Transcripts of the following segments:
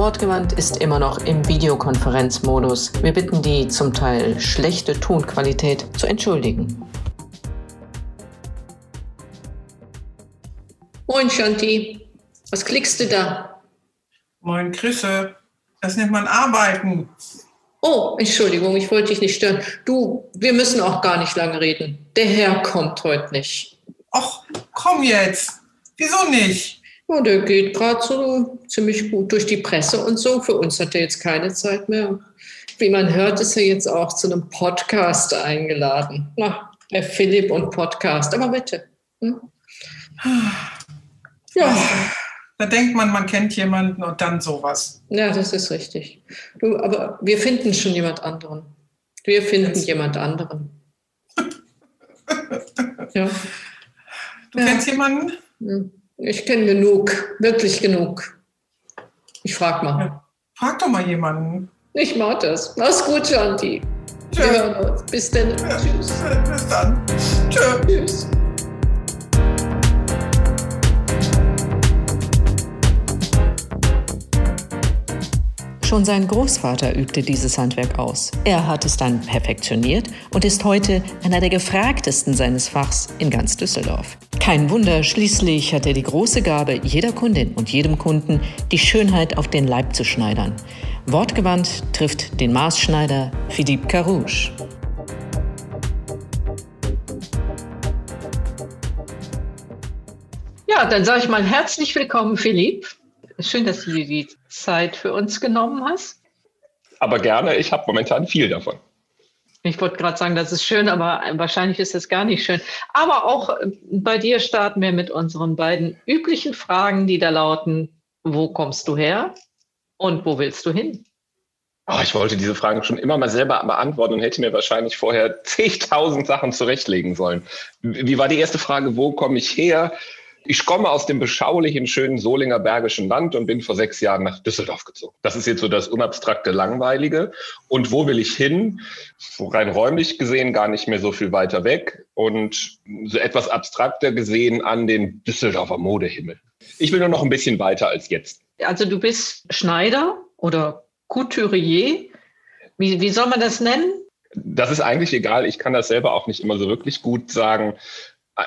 Wortgewandt ist immer noch im Videokonferenzmodus. Wir bitten die zum Teil schlechte Tonqualität zu entschuldigen. Moin Shanti, was klickst du da? Moin Chrisse, das nennt man Arbeiten. Oh, Entschuldigung, ich wollte dich nicht stören. Du, wir müssen auch gar nicht lange reden. Der Herr kommt heute nicht. Ach, komm jetzt. Wieso nicht? Ja, der geht gerade so ziemlich gut durch die Presse und so. Für uns hat er jetzt keine Zeit mehr. Wie man hört, ist er jetzt auch zu einem Podcast eingeladen. Na, der Philipp und Podcast. Aber bitte. Hm? Ja. Da denkt man, man kennt jemanden und dann sowas. Ja, das ist richtig. Du, aber wir finden schon jemand anderen. Wir finden jemand anderen. ja. Du ja. kennst jemanden? Hm. Ich kenne genug, wirklich genug. Ich frage mal. Ja. Frag doch mal jemanden. Ich mach das. Mach's gut, Shanti. Tschüss. Bis dann. Ja. Tschüss. Bis dann. Tschö. Tschüss. Schon sein Großvater übte dieses Handwerk aus. Er hat es dann perfektioniert und ist heute einer der gefragtesten seines Fachs in ganz Düsseldorf. Kein Wunder, schließlich hat er die große Gabe, jeder Kundin und jedem Kunden die Schönheit auf den Leib zu schneidern. Wortgewandt trifft den Maßschneider Philippe Carouche. Ja, dann sage ich mal herzlich willkommen, Philipp. Schön, dass du dir die Zeit für uns genommen hast. Aber gerne, ich habe momentan viel davon. Ich wollte gerade sagen, das ist schön, aber wahrscheinlich ist es gar nicht schön. Aber auch äh, bei dir starten wir mit unseren beiden üblichen Fragen, die da lauten, wo kommst du her und wo willst du hin? Oh, ich wollte diese Fragen schon immer mal selber beantworten und hätte mir wahrscheinlich vorher zigtausend Sachen zurechtlegen sollen. Wie war die erste Frage, wo komme ich her? Ich komme aus dem beschaulichen, schönen Solinger Bergischen Land und bin vor sechs Jahren nach Düsseldorf gezogen. Das ist jetzt so das unabstrakte, langweilige. Und wo will ich hin? Rein räumlich gesehen gar nicht mehr so viel weiter weg und so etwas abstrakter gesehen an den Düsseldorfer Modehimmel. Ich will nur noch ein bisschen weiter als jetzt. Also du bist Schneider oder Couturier. Wie, wie soll man das nennen? Das ist eigentlich egal. Ich kann das selber auch nicht immer so wirklich gut sagen.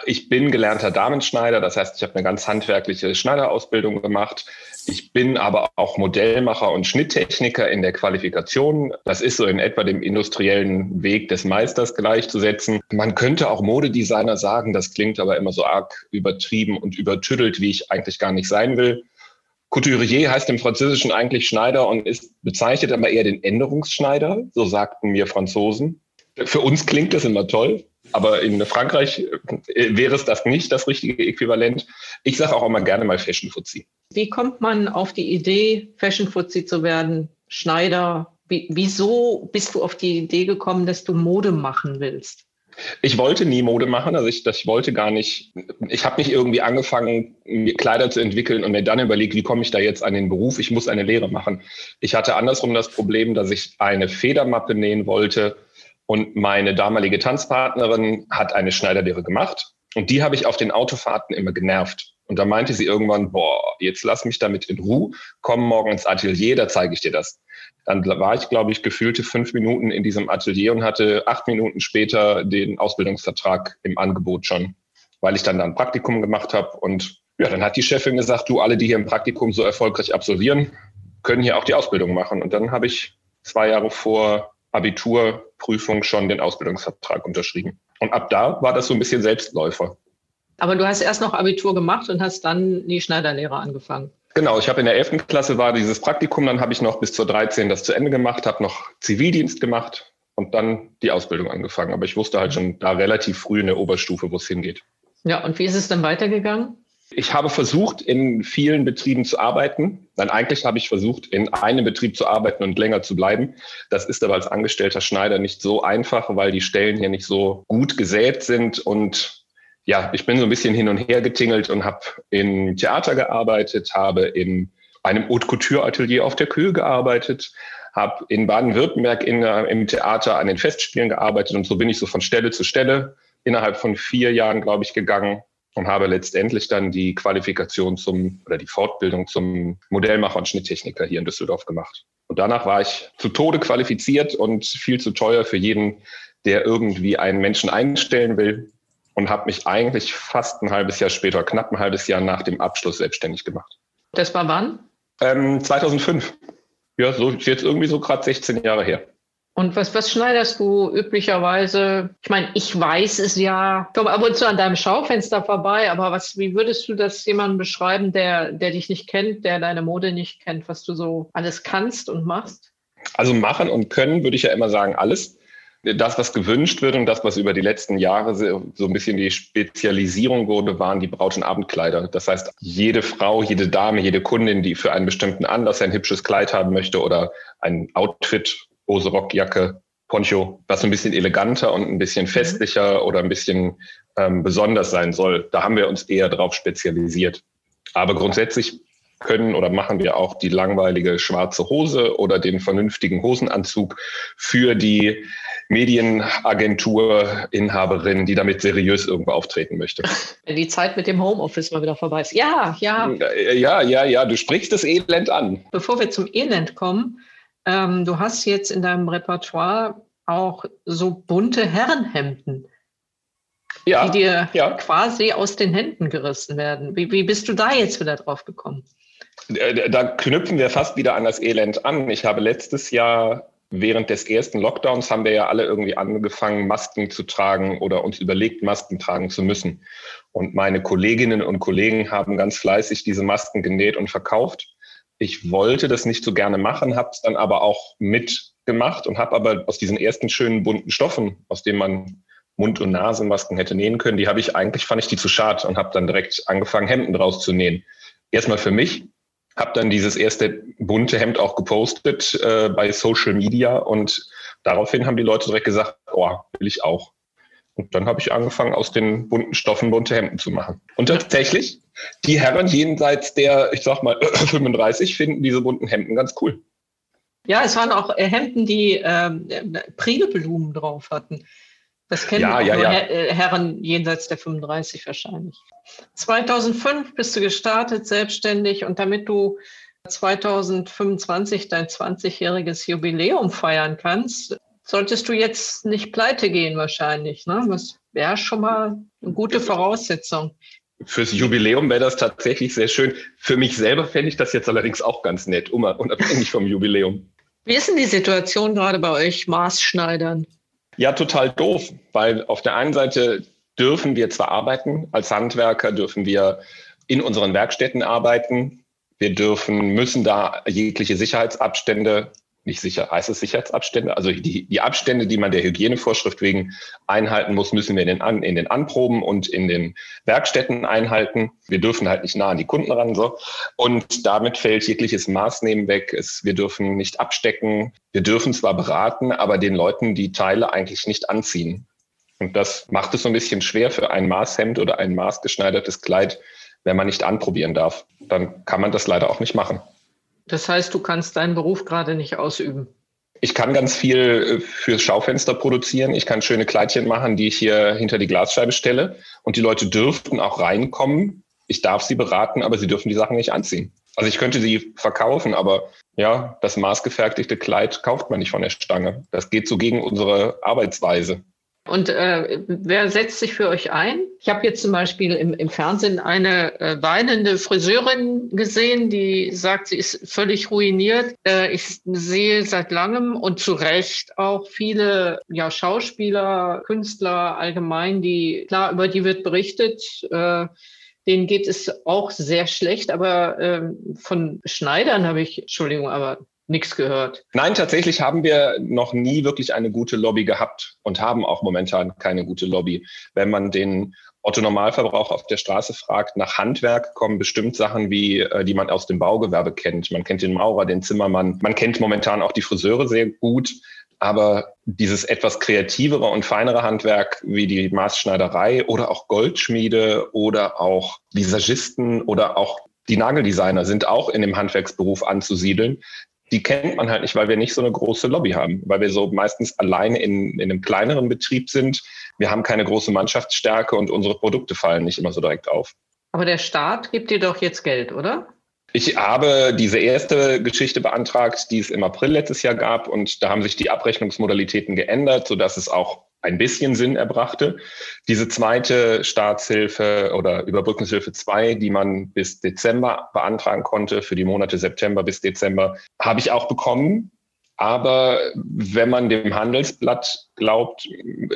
Ich bin gelernter Damenschneider, das heißt, ich habe eine ganz handwerkliche Schneiderausbildung gemacht. Ich bin aber auch Modellmacher und Schnitttechniker in der Qualifikation. Das ist so in etwa dem industriellen Weg des Meisters gleichzusetzen. Man könnte auch Modedesigner sagen, das klingt aber immer so arg übertrieben und übertüdelt, wie ich eigentlich gar nicht sein will. Couturier heißt im Französischen eigentlich Schneider und ist bezeichnet aber eher den Änderungsschneider, so sagten mir Franzosen. Für uns klingt das immer toll. Aber in Frankreich äh, wäre es das nicht das richtige Äquivalent. Ich sage auch immer gerne mal Fashion Fuzzi. Wie kommt man auf die Idee, Fashion Fuzzi zu werden, Schneider? Wie, wieso bist du auf die Idee gekommen, dass du Mode machen willst? Ich wollte nie Mode machen, also ich, ich wollte gar nicht, ich habe nicht irgendwie angefangen, mir Kleider zu entwickeln und mir dann überlegt, wie komme ich da jetzt an den Beruf, ich muss eine Lehre machen. Ich hatte andersrum das Problem, dass ich eine Federmappe nähen wollte, und meine damalige Tanzpartnerin hat eine Schneiderlehre gemacht. Und die habe ich auf den Autofahrten immer genervt. Und da meinte sie irgendwann, boah, jetzt lass mich damit in Ruhe, komm morgen ins Atelier, da zeige ich dir das. Dann war ich, glaube ich, gefühlte fünf Minuten in diesem Atelier und hatte acht Minuten später den Ausbildungsvertrag im Angebot schon, weil ich dann da ein Praktikum gemacht habe. Und ja, dann hat die Chefin gesagt, du, alle, die hier im Praktikum so erfolgreich absolvieren, können hier auch die Ausbildung machen. Und dann habe ich zwei Jahre vor Abiturprüfung schon den Ausbildungsvertrag unterschrieben. Und ab da war das so ein bisschen Selbstläufer. Aber du hast erst noch Abitur gemacht und hast dann die Schneiderlehre angefangen. Genau, ich habe in der 11. Klasse war dieses Praktikum, dann habe ich noch bis zur 13 das zu Ende gemacht, habe noch Zivildienst gemacht und dann die Ausbildung angefangen. Aber ich wusste halt schon da relativ früh in der Oberstufe, wo es hingeht. Ja, und wie ist es dann weitergegangen? Ich habe versucht, in vielen Betrieben zu arbeiten. Nein, eigentlich habe ich versucht, in einem Betrieb zu arbeiten und länger zu bleiben. Das ist aber als angestellter Schneider nicht so einfach, weil die Stellen hier nicht so gut gesät sind. Und ja, ich bin so ein bisschen hin und her getingelt und habe in Theater gearbeitet, habe in einem Haute Couture Atelier auf der Kühe gearbeitet, habe in Baden-Württemberg im Theater an den Festspielen gearbeitet und so bin ich so von Stelle zu Stelle innerhalb von vier Jahren, glaube ich, gegangen und habe letztendlich dann die Qualifikation zum oder die Fortbildung zum Modellmacher und Schnitttechniker hier in Düsseldorf gemacht. Und danach war ich zu Tode qualifiziert und viel zu teuer für jeden, der irgendwie einen Menschen einstellen will und habe mich eigentlich fast ein halbes Jahr später, knapp ein halbes Jahr nach dem Abschluss selbstständig gemacht. Das war wann? Ähm, 2005. Ja, so ist jetzt irgendwie so gerade 16 Jahre her. Und was, was schneiderst du üblicherweise? Ich meine, ich weiß es ja, ich komme ab und zu an deinem Schaufenster vorbei, aber was, wie würdest du das jemandem beschreiben, der, der dich nicht kennt, der deine Mode nicht kennt, was du so alles kannst und machst? Also machen und können würde ich ja immer sagen, alles. Das, was gewünscht wird und das, was über die letzten Jahre so ein bisschen die Spezialisierung wurde, waren die Braut- und Abendkleider. Das heißt, jede Frau, jede Dame, jede Kundin, die für einen bestimmten Anlass ein hübsches Kleid haben möchte oder ein Outfit Hose, Rock, Jacke, Poncho, was ein bisschen eleganter und ein bisschen mhm. festlicher oder ein bisschen ähm, besonders sein soll. Da haben wir uns eher drauf spezialisiert. Aber grundsätzlich können oder machen wir auch die langweilige schwarze Hose oder den vernünftigen Hosenanzug für die Medienagentur-Inhaberin, die damit seriös irgendwo auftreten möchte. Wenn die Zeit mit dem Homeoffice mal wieder vorbei ist. Ja, ja. Ja, ja, ja, du sprichst das Elend an. Bevor wir zum Elend kommen, ähm, du hast jetzt in deinem Repertoire auch so bunte Herrenhemden, ja, die dir ja. quasi aus den Händen gerissen werden. Wie, wie bist du da jetzt wieder drauf gekommen? Äh, da knüpfen wir fast wieder an das Elend an. Ich habe letztes Jahr während des ersten Lockdowns haben wir ja alle irgendwie angefangen, Masken zu tragen oder uns überlegt, Masken tragen zu müssen. Und meine Kolleginnen und Kollegen haben ganz fleißig diese Masken genäht und verkauft. Ich wollte das nicht so gerne machen, habe es dann aber auch mitgemacht und habe aber aus diesen ersten schönen bunten Stoffen, aus denen man Mund- und Nasenmasken hätte nähen können, die habe ich eigentlich, fand ich die zu schad und habe dann direkt angefangen, Hemden draus zu nähen. Erstmal für mich, habe dann dieses erste bunte Hemd auch gepostet äh, bei Social Media und daraufhin haben die Leute direkt gesagt, oh, will ich auch. Und dann habe ich angefangen, aus den bunten Stoffen bunte Hemden zu machen. Und tatsächlich, die Herren jenseits der, ich sag mal, 35 finden diese bunten Hemden ganz cool. Ja, es waren auch äh, Hemden, die ähm, Prileblumen drauf hatten. Das kennen ja, ja, ja. Her äh, Herren jenseits der 35 wahrscheinlich. 2005 bist du gestartet, selbstständig und damit du 2025 dein 20-jähriges Jubiläum feiern kannst, solltest du jetzt nicht pleite gehen wahrscheinlich. Ne? Das wäre schon mal eine gute Voraussetzung. Fürs Jubiläum wäre das tatsächlich sehr schön. Für mich selber fände ich das jetzt allerdings auch ganz nett, unabhängig vom Jubiläum. Wie ist denn die Situation gerade bei euch Maßschneidern? Ja, total doof, weil auf der einen Seite dürfen wir zwar arbeiten, als Handwerker dürfen wir in unseren Werkstätten arbeiten, wir dürfen, müssen da jegliche Sicherheitsabstände nicht sicher, heißt es Sicherheitsabstände? Also die, die Abstände, die man der Hygienevorschrift wegen einhalten muss, müssen wir in den, An, in den Anproben und in den Werkstätten einhalten. Wir dürfen halt nicht nah an die Kunden ran. So. Und damit fällt jegliches Maßnehmen weg. Es, wir dürfen nicht abstecken. Wir dürfen zwar beraten, aber den Leuten die Teile eigentlich nicht anziehen. Und das macht es so ein bisschen schwer für ein Maßhemd oder ein maßgeschneidertes Kleid, wenn man nicht anprobieren darf. Dann kann man das leider auch nicht machen. Das heißt, du kannst deinen Beruf gerade nicht ausüben. Ich kann ganz viel äh, fürs Schaufenster produzieren. Ich kann schöne Kleidchen machen, die ich hier hinter die Glasscheibe stelle. Und die Leute dürften auch reinkommen. Ich darf sie beraten, aber sie dürfen die Sachen nicht anziehen. Also ich könnte sie verkaufen, aber ja, das maßgefertigte Kleid kauft man nicht von der Stange. Das geht so gegen unsere Arbeitsweise. Und äh, wer setzt sich für euch ein? Ich habe jetzt zum Beispiel im, im Fernsehen eine äh, weinende Friseurin gesehen, die sagt, sie ist völlig ruiniert. Äh, ich sehe seit langem und zu Recht auch viele ja, Schauspieler, Künstler allgemein, die, klar, über die wird berichtet. Äh, denen geht es auch sehr schlecht, aber äh, von Schneidern habe ich, Entschuldigung, aber nichts gehört. Nein, tatsächlich haben wir noch nie wirklich eine gute Lobby gehabt und haben auch momentan keine gute Lobby. Wenn man den Otto Normalverbraucher auf der Straße fragt, nach Handwerk kommen bestimmt Sachen wie, äh, die man aus dem Baugewerbe kennt. Man kennt den Maurer, den Zimmermann. Man kennt momentan auch die Friseure sehr gut. Aber dieses etwas kreativere und feinere Handwerk wie die Maßschneiderei oder auch Goldschmiede oder auch Visagisten oder auch die Nageldesigner sind auch in dem Handwerksberuf anzusiedeln die kennt man halt nicht, weil wir nicht so eine große Lobby haben, weil wir so meistens alleine in, in einem kleineren Betrieb sind. Wir haben keine große Mannschaftsstärke und unsere Produkte fallen nicht immer so direkt auf. Aber der Staat gibt dir doch jetzt Geld, oder? Ich habe diese erste Geschichte beantragt, die es im April letztes Jahr gab. Und da haben sich die Abrechnungsmodalitäten geändert, sodass es auch ein bisschen Sinn erbrachte. Diese zweite Staatshilfe oder Überbrückungshilfe 2, die man bis Dezember beantragen konnte, für die Monate September bis Dezember, habe ich auch bekommen. Aber wenn man dem Handelsblatt glaubt,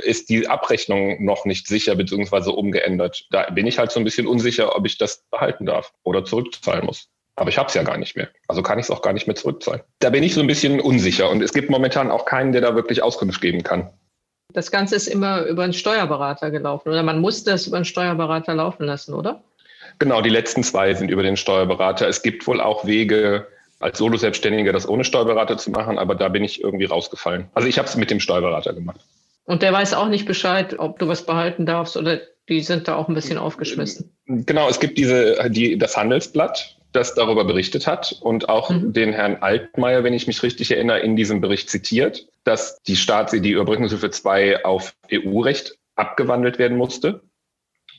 ist die Abrechnung noch nicht sicher bzw. umgeändert. Da bin ich halt so ein bisschen unsicher, ob ich das behalten darf oder zurückzahlen muss. Aber ich habe es ja gar nicht mehr. Also kann ich es auch gar nicht mehr zurückzahlen. Da bin ich so ein bisschen unsicher und es gibt momentan auch keinen, der da wirklich Auskunft geben kann. Das Ganze ist immer über einen Steuerberater gelaufen oder man muss das über einen Steuerberater laufen lassen, oder? Genau, die letzten zwei sind über den Steuerberater. Es gibt wohl auch Wege, als Solo-Selbstständiger das ohne Steuerberater zu machen, aber da bin ich irgendwie rausgefallen. Also ich habe es mit dem Steuerberater gemacht. Und der weiß auch nicht Bescheid, ob du was behalten darfst oder die sind da auch ein bisschen aufgeschmissen. Genau, es gibt diese, die, das Handelsblatt, das darüber berichtet hat und auch mhm. den Herrn Altmaier, wenn ich mich richtig erinnere, in diesem Bericht zitiert, dass die Staats die Überbrückungshilfe 2 auf EU-Recht abgewandelt werden musste.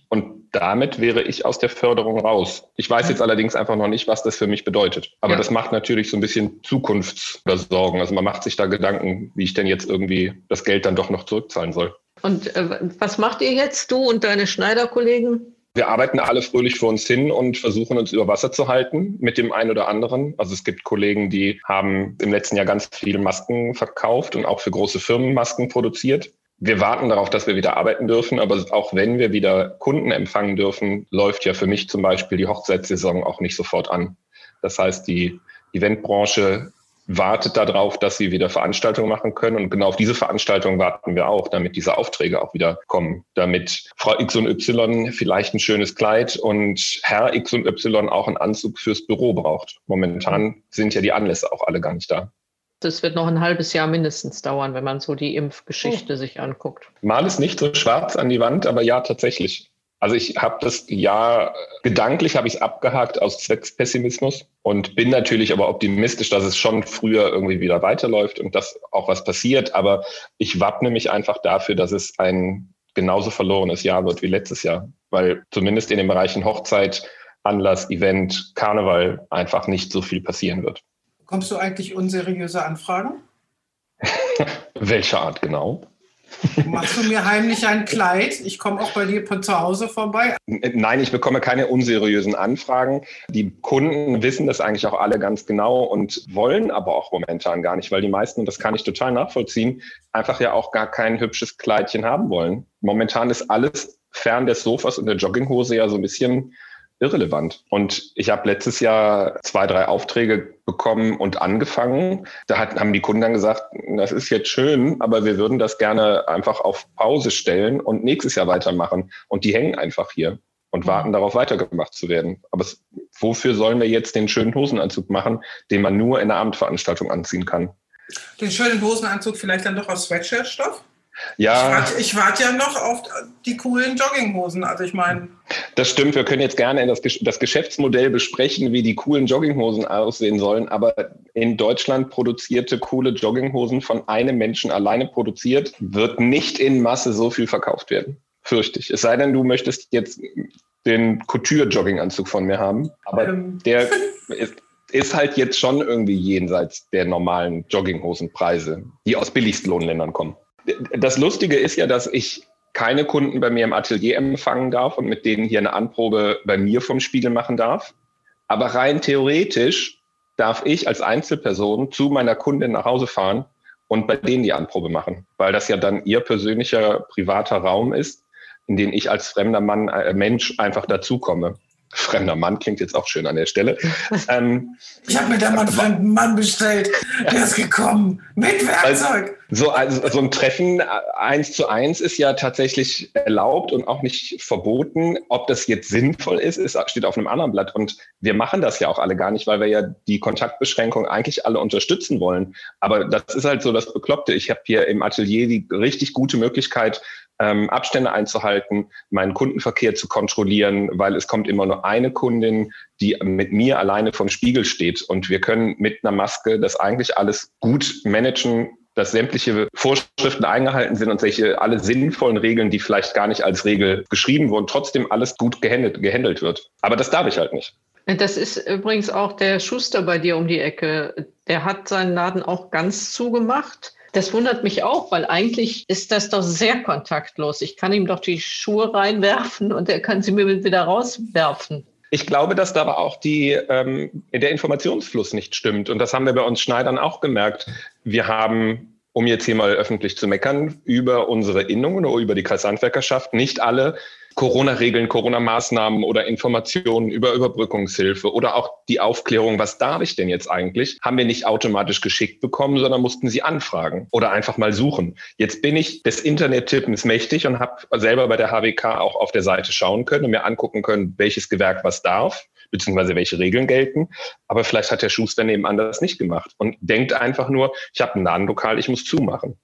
Und damit wäre ich aus der Förderung raus. Ich weiß jetzt allerdings einfach noch nicht, was das für mich bedeutet. Aber ja. das macht natürlich so ein bisschen Zukunftssorgen. Also man macht sich da Gedanken, wie ich denn jetzt irgendwie das Geld dann doch noch zurückzahlen soll. Und äh, was macht ihr jetzt, du und deine Schneiderkollegen? Wir arbeiten alle fröhlich vor uns hin und versuchen uns über Wasser zu halten mit dem einen oder anderen. Also es gibt Kollegen, die haben im letzten Jahr ganz viele Masken verkauft und auch für große Firmen Masken produziert. Wir warten darauf, dass wir wieder arbeiten dürfen, aber auch wenn wir wieder Kunden empfangen dürfen, läuft ja für mich zum Beispiel die Hochzeitssaison auch nicht sofort an. Das heißt, die Eventbranche wartet darauf, dass sie wieder Veranstaltungen machen können. Und genau auf diese Veranstaltung warten wir auch, damit diese Aufträge auch wieder kommen, damit Frau X und Y vielleicht ein schönes Kleid und Herr X und Y auch einen Anzug fürs Büro braucht. Momentan sind ja die Anlässe auch alle gar nicht da. Das wird noch ein halbes Jahr mindestens dauern, wenn man so die Impfgeschichte oh. sich anguckt. Mal ist nicht so schwarz an die Wand, aber ja, tatsächlich. Also ich habe das Jahr gedanklich habe ich es abgehakt aus Zweckspessimismus und bin natürlich aber optimistisch, dass es schon früher irgendwie wieder weiterläuft und dass auch was passiert. Aber ich wappne mich einfach dafür, dass es ein genauso verlorenes Jahr wird wie letztes Jahr, weil zumindest in den Bereichen Hochzeit, Anlass, Event, Karneval einfach nicht so viel passieren wird. Kommst du eigentlich unseriöse Anfragen? Welche Art genau? Machst du mir heimlich ein Kleid? Ich komme auch bei dir zu Hause vorbei. Nein, ich bekomme keine unseriösen Anfragen. Die Kunden wissen das eigentlich auch alle ganz genau und wollen aber auch momentan gar nicht, weil die meisten, und das kann ich total nachvollziehen, einfach ja auch gar kein hübsches Kleidchen haben wollen. Momentan ist alles fern des Sofas und der Jogginghose ja so ein bisschen irrelevant. Und ich habe letztes Jahr zwei, drei Aufträge bekommen und angefangen. Da hat, haben die Kunden dann gesagt, das ist jetzt schön, aber wir würden das gerne einfach auf Pause stellen und nächstes Jahr weitermachen. Und die hängen einfach hier und mhm. warten darauf, weitergemacht zu werden. Aber es, wofür sollen wir jetzt den schönen Hosenanzug machen, den man nur in einer Abendveranstaltung anziehen kann? Den schönen Hosenanzug vielleicht dann doch aus Sweatshirtstoff? Ja. Ich warte wart ja noch auf die coolen Jogginghosen. Also ich meine. Das stimmt, wir können jetzt gerne das, das Geschäftsmodell besprechen, wie die coolen Jogginghosen aussehen sollen. Aber in Deutschland produzierte coole Jogginghosen von einem Menschen alleine produziert, wird nicht in Masse so viel verkauft werden. Fürchte ich. Es sei denn, du möchtest jetzt den Couture-Jogginganzug von mir haben. Aber ähm. der ist, ist halt jetzt schon irgendwie jenseits der normalen Jogginghosenpreise, die aus Billigstlohnländern kommen das Lustige ist ja, dass ich keine Kunden bei mir im Atelier empfangen darf und mit denen hier eine Anprobe bei mir vom Spiegel machen darf. Aber rein theoretisch darf ich als Einzelperson zu meiner Kundin nach Hause fahren und bei denen die Anprobe machen, weil das ja dann ihr persönlicher privater Raum ist, in den ich als fremder Mann, äh, Mensch einfach dazukomme. Fremder Mann klingt jetzt auch schön an der Stelle. Ähm, ich habe mir da mal einen fremden Mann bestellt. Der ist gekommen mit Werkzeug. Also, so, also, so ein Treffen eins zu eins ist ja tatsächlich erlaubt und auch nicht verboten. Ob das jetzt sinnvoll ist, ist, steht auf einem anderen Blatt. Und wir machen das ja auch alle gar nicht, weil wir ja die Kontaktbeschränkung eigentlich alle unterstützen wollen. Aber das ist halt so das Bekloppte. Ich habe hier im Atelier die richtig gute Möglichkeit, ähm, Abstände einzuhalten, meinen Kundenverkehr zu kontrollieren, weil es kommt immer nur eine Kundin, die mit mir alleine vom Spiegel steht. Und wir können mit einer Maske das eigentlich alles gut managen, dass sämtliche Vorschriften eingehalten sind und solche alle sinnvollen Regeln, die vielleicht gar nicht als Regel geschrieben wurden, trotzdem alles gut gehandelt, gehandelt wird. Aber das darf ich halt nicht. Das ist übrigens auch der Schuster bei dir um die Ecke. Der hat seinen Laden auch ganz zugemacht. Das wundert mich auch, weil eigentlich ist das doch sehr kontaktlos. Ich kann ihm doch die Schuhe reinwerfen und er kann sie mir wieder rauswerfen. Ich glaube, dass da aber auch die, ähm, der Informationsfluss nicht stimmt. Und das haben wir bei uns Schneidern auch gemerkt. Wir haben, um jetzt hier mal öffentlich zu meckern, über unsere Innungen oder über die Kreishandwerkerschaft nicht alle Corona-Regeln, Corona-Maßnahmen oder Informationen über Überbrückungshilfe oder auch die Aufklärung, was darf ich denn jetzt eigentlich, haben wir nicht automatisch geschickt bekommen, sondern mussten sie anfragen oder einfach mal suchen. Jetzt bin ich des Internet-Tippens mächtig und habe selber bei der HWK auch auf der Seite schauen können und mir angucken können, welches Gewerk was darf beziehungsweise welche Regeln gelten. Aber vielleicht hat der Schuster nebenan das nicht gemacht und denkt einfach nur, ich habe ein Ladenlokal, ich muss zumachen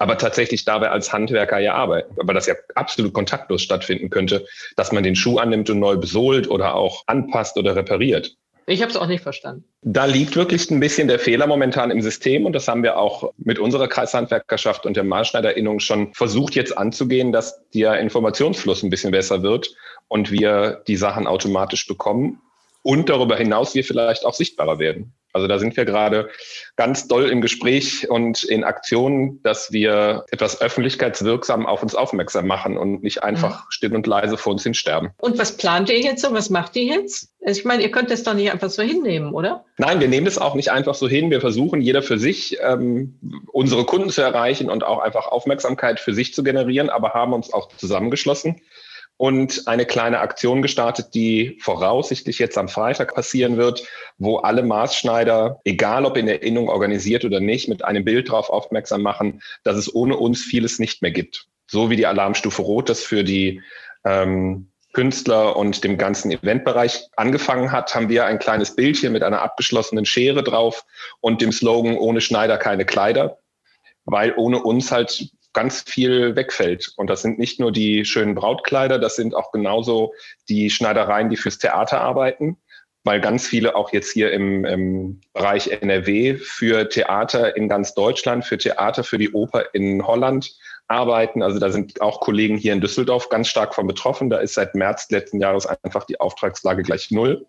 aber tatsächlich dabei als Handwerker ja arbeiten, weil das ja absolut kontaktlos stattfinden könnte, dass man den Schuh annimmt und neu besohlt oder auch anpasst oder repariert. Ich habe es auch nicht verstanden. Da liegt wirklich ein bisschen der Fehler momentan im System und das haben wir auch mit unserer Kreishandwerkerschaft und der Maßschneiderinnung schon versucht jetzt anzugehen, dass der Informationsfluss ein bisschen besser wird und wir die Sachen automatisch bekommen und darüber hinaus wir vielleicht auch sichtbarer werden. Also da sind wir gerade ganz doll im Gespräch und in Aktionen, dass wir etwas öffentlichkeitswirksam auf uns aufmerksam machen und nicht einfach mhm. still und leise vor uns hinsterben. Und was plant ihr jetzt so? Was macht ihr jetzt? Also ich meine, ihr könnt das doch nicht einfach so hinnehmen, oder? Nein, wir nehmen das auch nicht einfach so hin. Wir versuchen, jeder für sich ähm, unsere Kunden zu erreichen und auch einfach Aufmerksamkeit für sich zu generieren, aber haben uns auch zusammengeschlossen und eine kleine Aktion gestartet, die voraussichtlich jetzt am Freitag passieren wird, wo alle Maßschneider, egal ob in der Innung organisiert oder nicht, mit einem Bild darauf aufmerksam machen, dass es ohne uns vieles nicht mehr gibt. So wie die Alarmstufe Rot das für die ähm, Künstler und dem ganzen Eventbereich angefangen hat, haben wir ein kleines Bildchen mit einer abgeschlossenen Schere drauf und dem Slogan ohne Schneider keine Kleider, weil ohne uns halt ganz viel wegfällt. Und das sind nicht nur die schönen Brautkleider, das sind auch genauso die Schneidereien, die fürs Theater arbeiten, weil ganz viele auch jetzt hier im, im Bereich NRW für Theater in ganz Deutschland, für Theater, für die Oper in Holland arbeiten. Also da sind auch Kollegen hier in Düsseldorf ganz stark von betroffen. Da ist seit März letzten Jahres einfach die Auftragslage gleich null.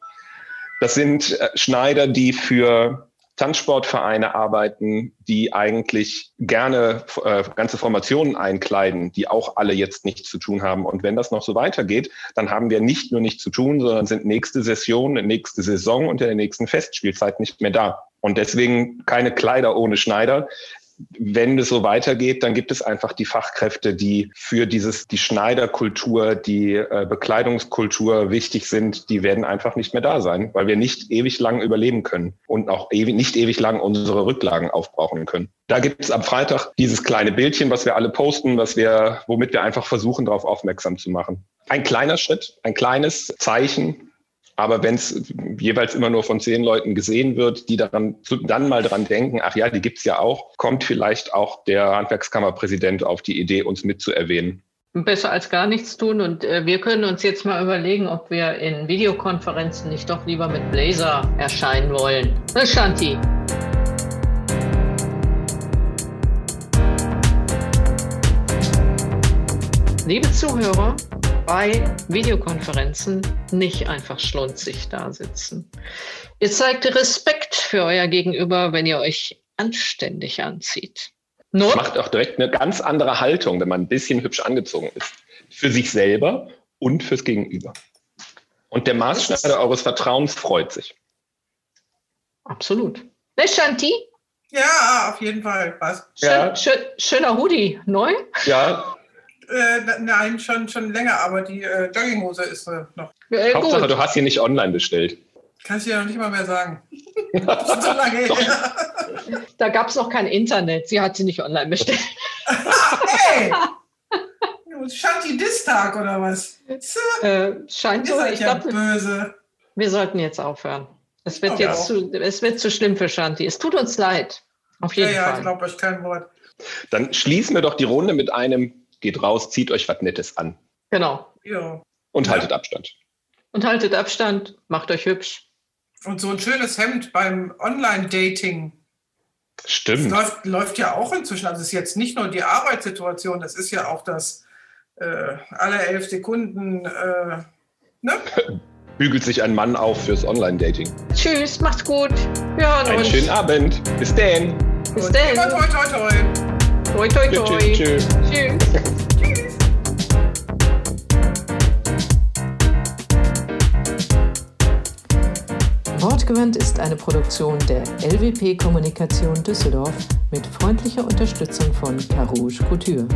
Das sind äh, Schneider, die für Tanzsportvereine arbeiten, die eigentlich gerne äh, ganze Formationen einkleiden, die auch alle jetzt nichts zu tun haben. Und wenn das noch so weitergeht, dann haben wir nicht nur nichts zu tun, sondern sind nächste Session, nächste Saison und in der nächsten Festspielzeit nicht mehr da. Und deswegen keine Kleider ohne Schneider wenn es so weitergeht, dann gibt es einfach die Fachkräfte, die für dieses, die Schneiderkultur, die äh, Bekleidungskultur wichtig sind, die werden einfach nicht mehr da sein, weil wir nicht ewig lang überleben können und auch ewig, nicht ewig lang unsere Rücklagen aufbrauchen können. Da gibt es am Freitag dieses kleine Bildchen, was wir alle posten, was wir, womit wir einfach versuchen, darauf aufmerksam zu machen. Ein kleiner Schritt, ein kleines Zeichen, aber wenn es jeweils immer nur von zehn Leuten gesehen wird, die daran dann mal dran denken, ach ja, die gibt's ja auch, kommt vielleicht auch der Handwerkskammerpräsident auf die Idee, uns mitzuerwähnen. Besser als gar nichts tun. Und äh, wir können uns jetzt mal überlegen, ob wir in Videokonferenzen nicht doch lieber mit Blazer erscheinen wollen. Na, Shanti. Liebe Zuhörer, bei Videokonferenzen nicht einfach schlunzig da sitzen. Ihr zeigt Respekt für euer Gegenüber, wenn ihr euch anständig anzieht. Not? macht auch direkt eine ganz andere Haltung, wenn man ein bisschen hübsch angezogen ist. Für sich selber und fürs Gegenüber. Und der Maßschneider eures Vertrauens freut sich. Absolut. Ne, Shanti? Ja, auf jeden Fall. Schön, ja. schön, schöner Hoodie. Neu? Ja, Äh, nein, schon, schon länger, aber die äh, Jogginghose ist äh, noch. Ja, Hauptsache, gut. du hast sie nicht online bestellt. Kann ich dir noch nicht mal mehr sagen. so lange her. Da gab es noch kein Internet. Sie hat sie nicht online bestellt. hey! Shanti Distag oder was? Äh, scheint so. Ich ja glaube, böse. Wir sollten jetzt aufhören. Es wird okay, jetzt zu, es wird zu schlimm für Shanti. Es tut uns leid. Auf jeden ja, Fall. Ja, ich glaube euch kein Wort. Dann schließen wir doch die Runde mit einem, geht raus, zieht euch was Nettes an. Genau. Ja. Und haltet Abstand. Und haltet Abstand, macht euch hübsch. Und so ein schönes Hemd beim Online-Dating. Stimmt. Das läuft, läuft ja auch inzwischen. Also es ist jetzt nicht nur die Arbeitssituation, das ist ja auch das äh, alle elf Sekunden. Äh, ne? Bügelt sich ein Mann auf fürs Online-Dating. Tschüss, macht's gut. Ja, Einen schönen Abend. Bis denn. Bis denn. Toi, toi, toi, toi. Toi, toi, toi. Tschüss. Tschüss. Tschüss. Wortgewandt ist eine Produktion der LWP Kommunikation Düsseldorf mit freundlicher Unterstützung von Carouge Couture.